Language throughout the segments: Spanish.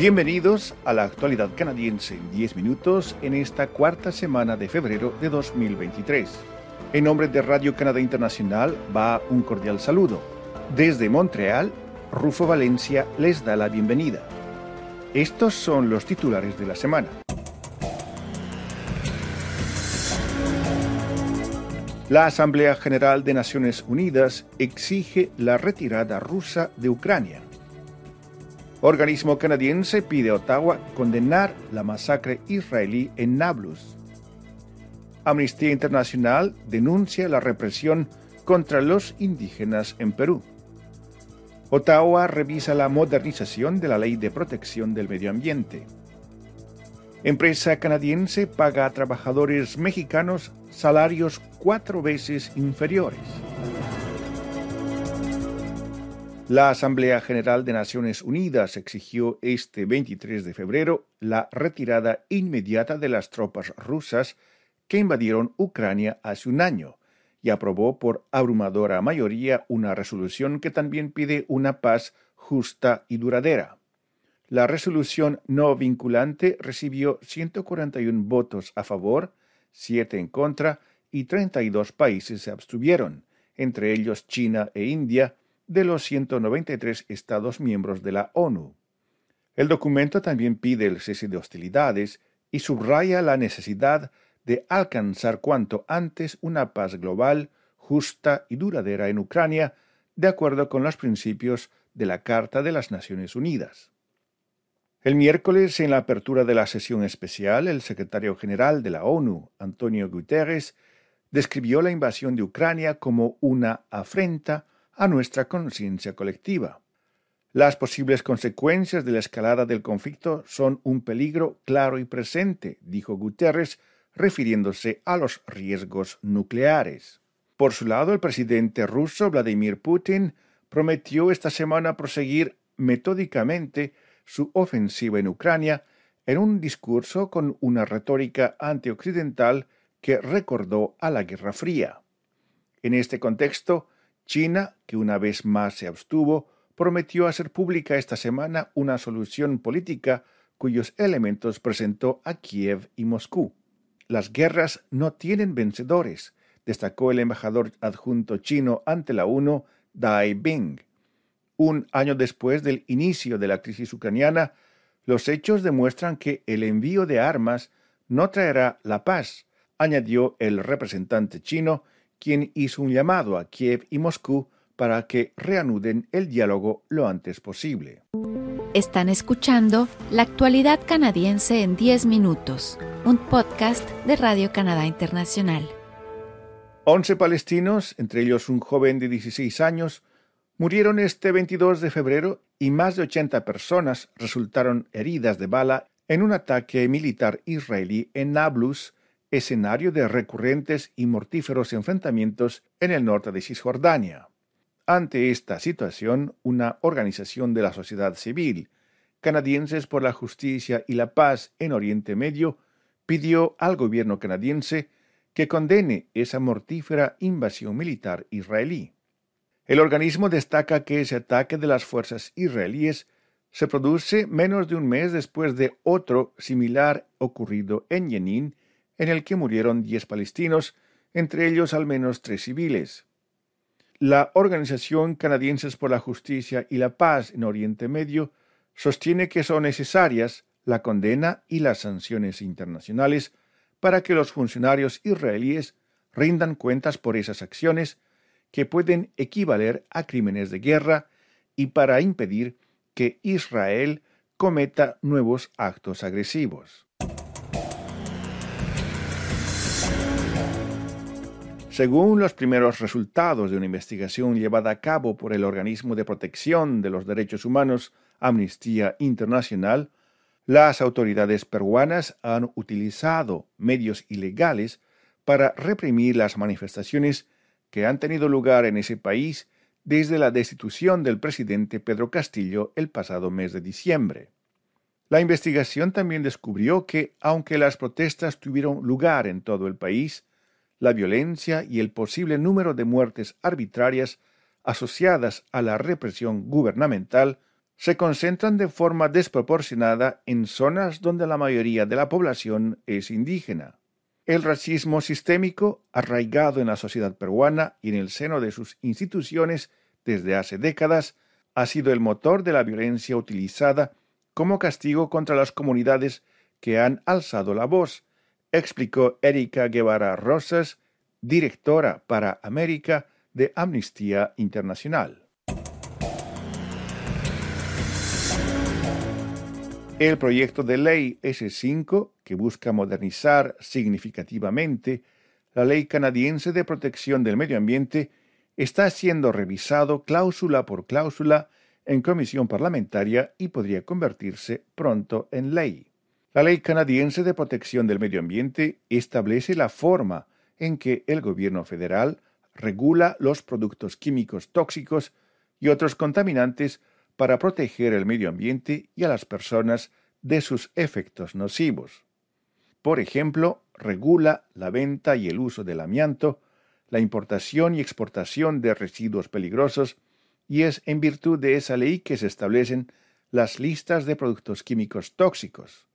Bienvenidos a la actualidad canadiense en 10 minutos en esta cuarta semana de febrero de 2023. En nombre de Radio Canadá Internacional va un cordial saludo. Desde Montreal, Rufo Valencia les da la bienvenida. Estos son los titulares de la semana. La Asamblea General de Naciones Unidas exige la retirada rusa de Ucrania. Organismo canadiense pide a Ottawa condenar la masacre israelí en Nablus. Amnistía Internacional denuncia la represión contra los indígenas en Perú. Ottawa revisa la modernización de la Ley de Protección del Medio Ambiente. Empresa canadiense paga a trabajadores mexicanos salarios cuatro veces inferiores. La Asamblea General de Naciones Unidas exigió este 23 de febrero la retirada inmediata de las tropas rusas que invadieron Ucrania hace un año y aprobó por abrumadora mayoría una resolución que también pide una paz justa y duradera. La resolución no vinculante recibió 141 votos a favor, 7 en contra y 32 países se abstuvieron, entre ellos China e India, de los 193 Estados miembros de la ONU. El documento también pide el cese de hostilidades y subraya la necesidad de alcanzar cuanto antes una paz global, justa y duradera en Ucrania, de acuerdo con los principios de la Carta de las Naciones Unidas. El miércoles, en la apertura de la sesión especial, el secretario general de la ONU, Antonio Guterres, describió la invasión de Ucrania como una afrenta a nuestra conciencia colectiva. Las posibles consecuencias de la escalada del conflicto son un peligro claro y presente, dijo Guterres, refiriéndose a los riesgos nucleares. Por su lado, el presidente ruso Vladimir Putin prometió esta semana proseguir metódicamente su ofensiva en Ucrania en un discurso con una retórica antioccidental que recordó a la Guerra Fría. En este contexto, China, que una vez más se abstuvo, prometió hacer pública esta semana una solución política cuyos elementos presentó a Kiev y Moscú. Las guerras no tienen vencedores, destacó el embajador adjunto chino ante la ONU, Dai Bing. Un año después del inicio de la crisis ucraniana, los hechos demuestran que el envío de armas no traerá la paz, añadió el representante chino, quien hizo un llamado a Kiev y Moscú para que reanuden el diálogo lo antes posible. Están escuchando La actualidad canadiense en 10 minutos, un podcast de Radio Canadá Internacional. 11 palestinos, entre ellos un joven de 16 años, Murieron este 22 de febrero y más de 80 personas resultaron heridas de bala en un ataque militar israelí en Nablus, escenario de recurrentes y mortíferos enfrentamientos en el norte de Cisjordania. Ante esta situación, una organización de la sociedad civil, Canadienses por la Justicia y la Paz en Oriente Medio, pidió al gobierno canadiense que condene esa mortífera invasión militar israelí. El organismo destaca que ese ataque de las fuerzas israelíes se produce menos de un mes después de otro similar ocurrido en Jenin, en el que murieron diez palestinos, entre ellos al menos tres civiles. La Organización Canadienses por la Justicia y la Paz en Oriente Medio sostiene que son necesarias la condena y las sanciones internacionales para que los funcionarios israelíes rindan cuentas por esas acciones que pueden equivaler a crímenes de guerra y para impedir que Israel cometa nuevos actos agresivos. Según los primeros resultados de una investigación llevada a cabo por el Organismo de Protección de los Derechos Humanos Amnistía Internacional, las autoridades peruanas han utilizado medios ilegales para reprimir las manifestaciones que han tenido lugar en ese país desde la destitución del presidente Pedro Castillo el pasado mes de diciembre. La investigación también descubrió que, aunque las protestas tuvieron lugar en todo el país, la violencia y el posible número de muertes arbitrarias asociadas a la represión gubernamental se concentran de forma desproporcionada en zonas donde la mayoría de la población es indígena. El racismo sistémico, arraigado en la sociedad peruana y en el seno de sus instituciones desde hace décadas, ha sido el motor de la violencia utilizada como castigo contra las comunidades que han alzado la voz, explicó Erika Guevara Rosas, directora para América de Amnistía Internacional. El proyecto de ley S5, que busca modernizar significativamente la ley canadiense de protección del medio ambiente, está siendo revisado cláusula por cláusula en comisión parlamentaria y podría convertirse pronto en ley. La ley canadiense de protección del medio ambiente establece la forma en que el gobierno federal regula los productos químicos tóxicos y otros contaminantes para proteger el medio ambiente y a las personas de sus efectos nocivos. Por ejemplo, regula la venta y el uso del amianto, la importación y exportación de residuos peligrosos, y es en virtud de esa ley que se establecen las listas de productos químicos tóxicos.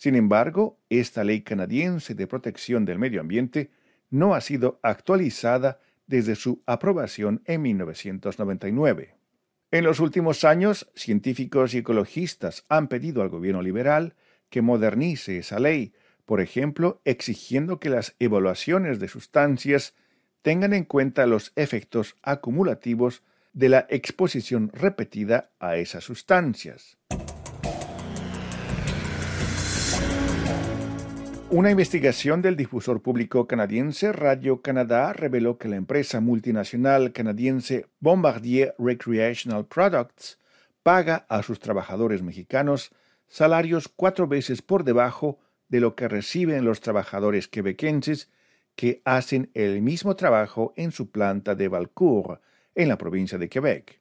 Sin embargo, esta ley canadiense de protección del medio ambiente no ha sido actualizada desde su aprobación en 1999. En los últimos años, científicos y ecologistas han pedido al gobierno liberal que modernice esa ley, por ejemplo, exigiendo que las evaluaciones de sustancias tengan en cuenta los efectos acumulativos de la exposición repetida a esas sustancias. Una investigación del difusor público canadiense Radio Canadá reveló que la empresa multinacional canadiense Bombardier Recreational Products paga a sus trabajadores mexicanos salarios cuatro veces por debajo de lo que reciben los trabajadores quebequenses que hacen el mismo trabajo en su planta de Valcourt, en la provincia de Quebec.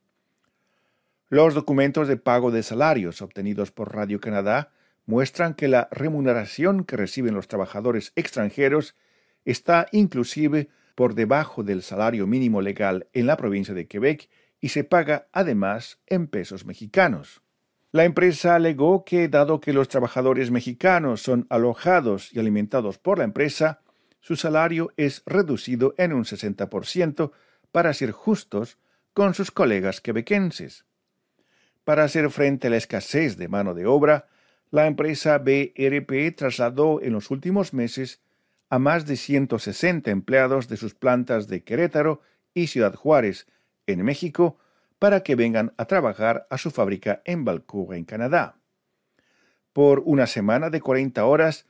Los documentos de pago de salarios obtenidos por Radio Canadá muestran que la remuneración que reciben los trabajadores extranjeros está inclusive por debajo del salario mínimo legal en la provincia de Quebec y se paga además en pesos mexicanos. La empresa alegó que dado que los trabajadores mexicanos son alojados y alimentados por la empresa, su salario es reducido en un 60% para ser justos con sus colegas quebequenses. Para hacer frente a la escasez de mano de obra, la empresa BRP trasladó en los últimos meses a más de 160 empleados de sus plantas de Querétaro y Ciudad Juárez, en México, para que vengan a trabajar a su fábrica en Vancouver, en Canadá. Por una semana de 40 horas,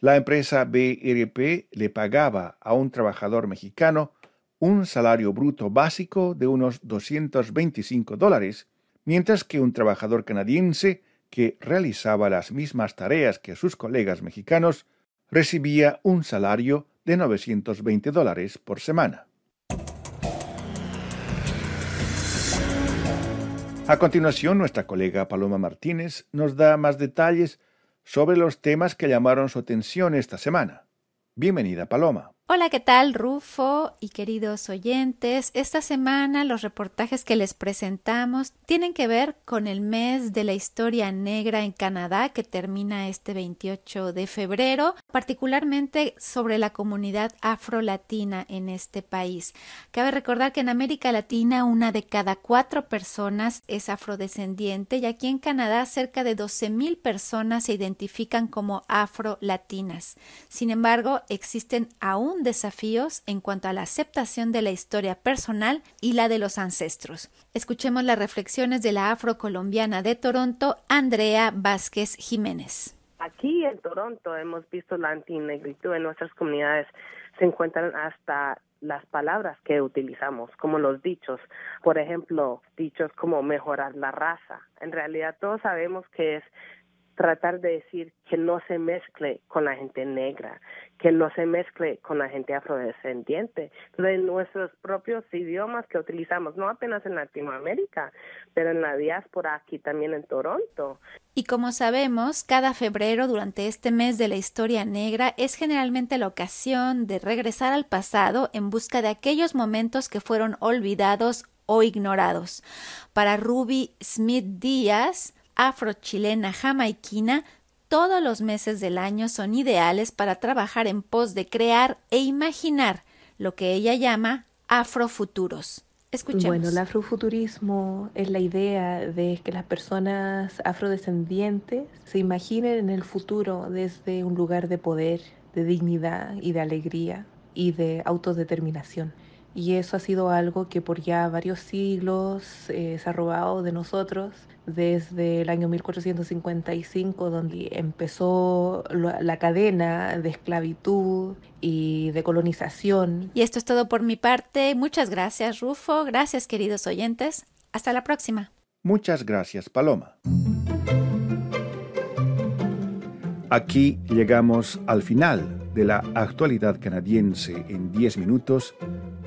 la empresa BRP le pagaba a un trabajador mexicano un salario bruto básico de unos 225 dólares, mientras que un trabajador canadiense que realizaba las mismas tareas que sus colegas mexicanos recibía un salario de 920 dólares por semana. A continuación, nuestra colega Paloma Martínez nos da más detalles sobre los temas que llamaron su atención esta semana. Bienvenida, Paloma. Hola, ¿qué tal, Rufo y queridos oyentes? Esta semana los reportajes que les presentamos tienen que ver con el mes de la historia negra en Canadá que termina este 28 de febrero, particularmente sobre la comunidad afro-latina en este país. Cabe recordar que en América Latina una de cada cuatro personas es afrodescendiente y aquí en Canadá cerca de 12.000 personas se identifican como afro-latinas. Sin embargo, existen aún desafíos en cuanto a la aceptación de la historia personal y la de los ancestros. Escuchemos las reflexiones de la afrocolombiana de Toronto, Andrea Vázquez Jiménez. Aquí en Toronto hemos visto la antinegritud en nuestras comunidades. Se encuentran hasta las palabras que utilizamos, como los dichos. Por ejemplo, dichos como mejorar la raza. En realidad todos sabemos que es tratar de decir que no se mezcle con la gente negra, que no se mezcle con la gente afrodescendiente. de nuestros propios idiomas que utilizamos, no apenas en Latinoamérica, pero en la diáspora aquí también en Toronto. Y como sabemos, cada febrero durante este mes de la historia negra es generalmente la ocasión de regresar al pasado en busca de aquellos momentos que fueron olvidados o ignorados. Para Ruby Smith Díaz, afrochilena jamaiquina, todos los meses del año son ideales para trabajar en pos de crear e imaginar lo que ella llama afrofuturos. Escuchemos. Bueno, el afrofuturismo es la idea de que las personas afrodescendientes se imaginen en el futuro desde un lugar de poder, de dignidad y de alegría y de autodeterminación. Y eso ha sido algo que por ya varios siglos eh, se ha robado de nosotros desde el año 1455, donde empezó la cadena de esclavitud y de colonización. Y esto es todo por mi parte. Muchas gracias, Rufo. Gracias, queridos oyentes. Hasta la próxima. Muchas gracias, Paloma. Aquí llegamos al final de la actualidad canadiense en 10 minutos,